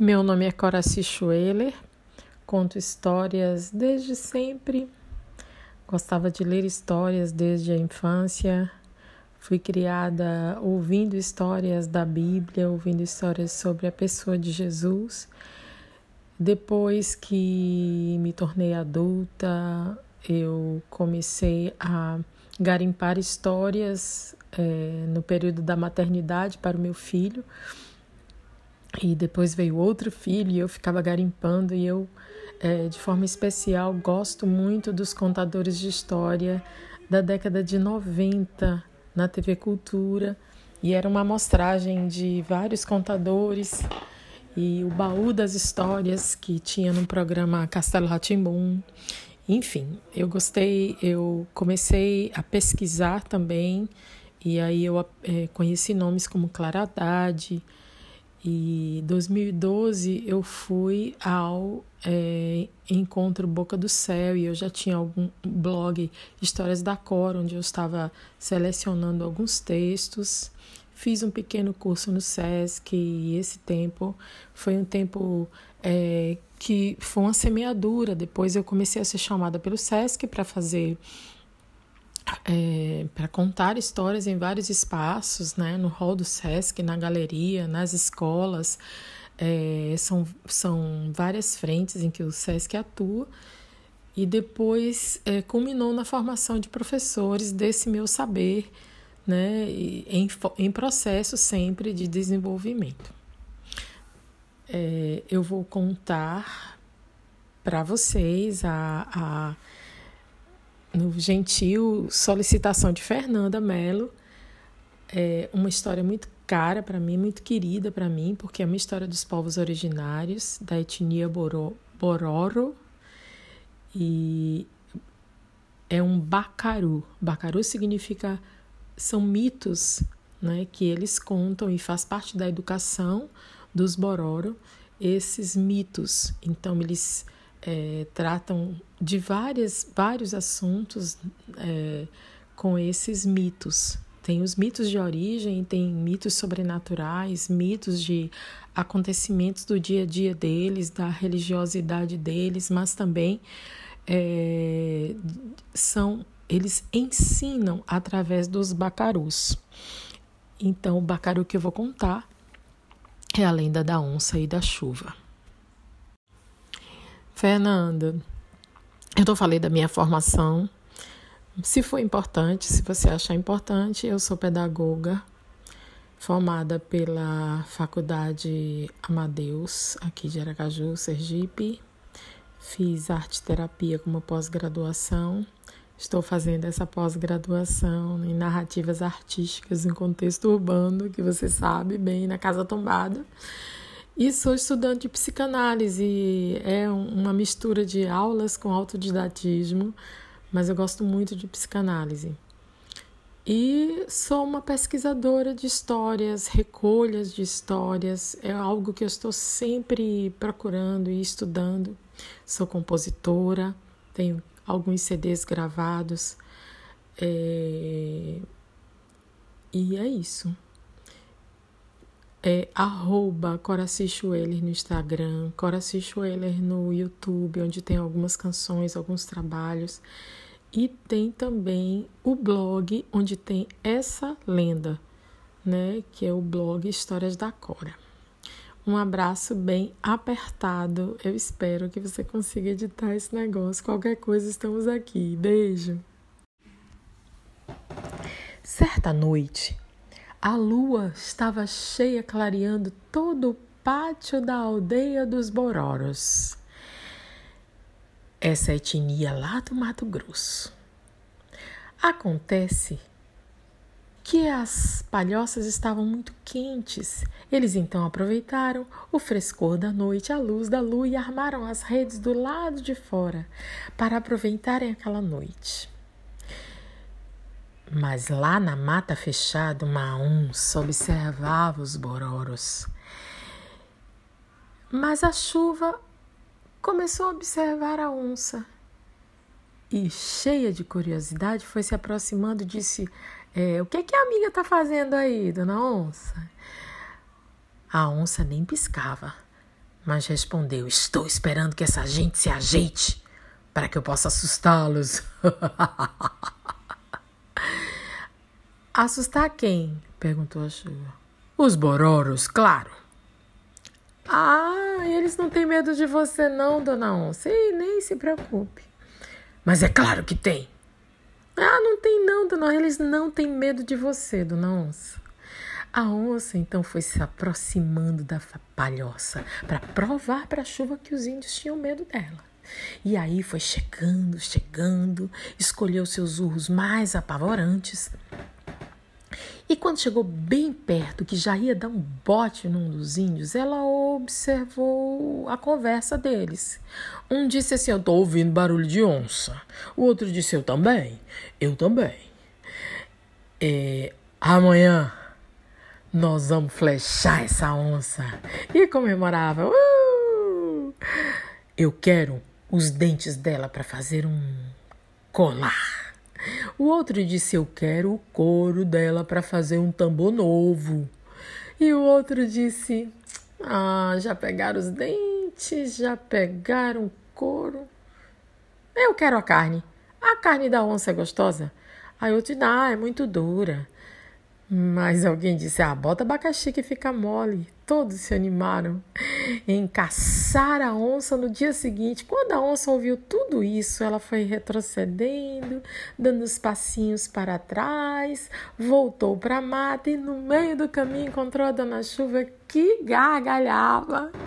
Meu nome é Coraci Schweller, conto histórias desde sempre. Gostava de ler histórias desde a infância. Fui criada ouvindo histórias da Bíblia, ouvindo histórias sobre a pessoa de Jesus. Depois que me tornei adulta, eu comecei a garimpar histórias é, no período da maternidade para o meu filho. E depois veio outro filho e eu ficava garimpando e eu, é, de forma especial, gosto muito dos contadores de história da década de 90 na TV Cultura. E era uma amostragem de vários contadores e o baú das histórias que tinha no programa Castelo Ratimbum. Enfim, eu gostei, eu comecei a pesquisar também e aí eu é, conheci nomes como Clara Haddad, e 2012 eu fui ao é, encontro Boca do Céu e eu já tinha algum blog Histórias da Cor, onde eu estava selecionando alguns textos. Fiz um pequeno curso no SESC e esse tempo foi um tempo é, que foi uma semeadura. Depois eu comecei a ser chamada pelo SESC para fazer é, para contar histórias em vários espaços, né, no hall do SESC, na galeria, nas escolas. É, são, são várias frentes em que o SESC atua e depois é, culminou na formação de professores desse meu saber, né, em, em processo sempre de desenvolvimento. É, eu vou contar para vocês a, a no gentil solicitação de Fernanda Mello. É uma história muito cara para mim, muito querida para mim, porque é uma história dos povos originários da etnia Boro, Bororo e é um bacaru. Bacaru significa são mitos, né, que eles contam e faz parte da educação dos Bororo esses mitos. Então eles é, tratam de várias, vários assuntos é, com esses mitos. Tem os mitos de origem, tem mitos sobrenaturais, mitos de acontecimentos do dia a dia deles, da religiosidade deles, mas também é, são eles ensinam através dos bacarus. Então, o bacaru que eu vou contar é a lenda da onça e da chuva. Fernanda, eu não falei da minha formação. Se for importante, se você achar importante, eu sou pedagoga, formada pela Faculdade Amadeus, aqui de Aracaju, Sergipe. Fiz arte terapia como pós-graduação. Estou fazendo essa pós-graduação em narrativas artísticas em contexto urbano, que você sabe bem, na Casa Tombada. E sou estudante de psicanálise, é uma mistura de aulas com autodidatismo, mas eu gosto muito de psicanálise. E sou uma pesquisadora de histórias, recolhas de histórias, é algo que eu estou sempre procurando e estudando. Sou compositora, tenho alguns CDs gravados, é... e é isso é arroba no Instagram, Coraci no YouTube, onde tem algumas canções, alguns trabalhos. E tem também o blog onde tem essa lenda, né? Que é o blog Histórias da Cora. Um abraço bem apertado. Eu espero que você consiga editar esse negócio. Qualquer coisa, estamos aqui. Beijo. Certa noite, a lua estava cheia, clareando todo o pátio da aldeia dos Bororos. Essa etnia lá do Mato Grosso. Acontece que as palhoças estavam muito quentes. Eles então aproveitaram o frescor da noite, a luz da lua e armaram as redes do lado de fora para aproveitarem aquela noite. Mas lá na mata fechada, uma onça observava os bororos. Mas a chuva começou a observar a onça e, cheia de curiosidade, foi se aproximando e disse: é, O que, é que a amiga está fazendo aí, dona onça? A onça nem piscava. mas respondeu: Estou esperando que essa gente se ajeite para que eu possa assustá-los. Assustar quem? perguntou a chuva. Os bororos, claro. Ah, eles não têm medo de você, não, dona Onça. E nem se preocupe. Mas é claro que tem. Ah, não tem, não, dona. Eles não têm medo de você, dona Onça. A onça então foi se aproximando da palhoça para provar para a chuva que os índios tinham medo dela. E aí foi chegando, chegando, escolheu seus urros mais apavorantes. E quando chegou bem perto, que já ia dar um bote num dos índios, ela observou a conversa deles. Um disse assim: Eu tô ouvindo barulho de onça. O outro disse: Eu também. Eu também. É, amanhã nós vamos flechar essa onça. E comemorava. Uh! Eu quero os dentes dela para fazer um colar. O outro disse: Eu quero o couro dela para fazer um tambor novo. E o outro disse: Ah, já pegaram os dentes, já pegaram o couro. Eu quero a carne. A carne da onça é gostosa? Aí outro disse: Ah, é muito dura. Mas alguém disse: Ah, bota abacaxi que fica mole. Todos se animaram em caçar a onça no dia seguinte. Quando a onça ouviu tudo isso, ela foi retrocedendo, dando os passinhos para trás, voltou para a mata e no meio do caminho encontrou a dona Chuva que gargalhava.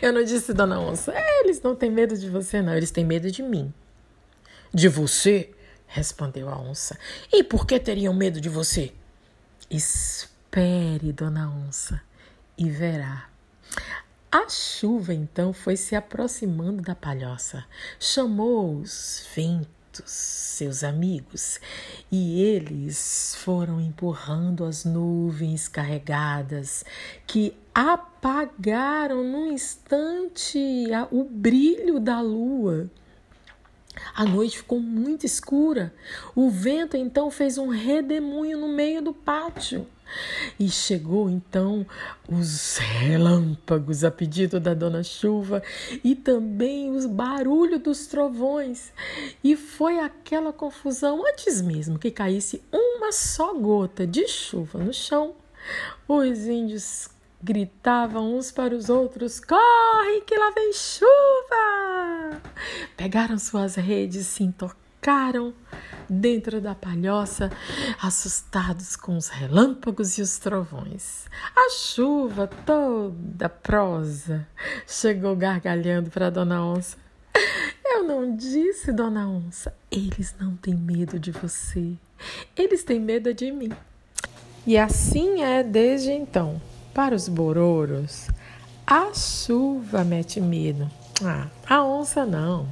Eu não disse, dona onça, eles não têm medo de você, não, eles têm medo de mim. De você? Respondeu a onça. E por que teriam medo de você? Espere, dona onça, e verá. A chuva então foi se aproximando da palhoça, chamou os ventos, seus amigos, e eles foram empurrando as nuvens carregadas que apagaram num instante o brilho da lua. A noite ficou muito escura. O vento então fez um redemoinho no meio do pátio. E chegou então os relâmpagos a pedido da dona Chuva e também os barulhos dos trovões. E foi aquela confusão antes mesmo que caísse uma só gota de chuva no chão. Os índios gritavam uns para os outros: Corre, que lá vem chuva! Pegaram suas redes, se entocaram dentro da palhoça, assustados com os relâmpagos e os trovões. A chuva toda prosa chegou gargalhando para Dona Onça. Eu não disse, Dona Onça, eles não têm medo de você, eles têm medo de mim. E assim é desde então. Para os bororos, a chuva mete medo. Ah, a onça não.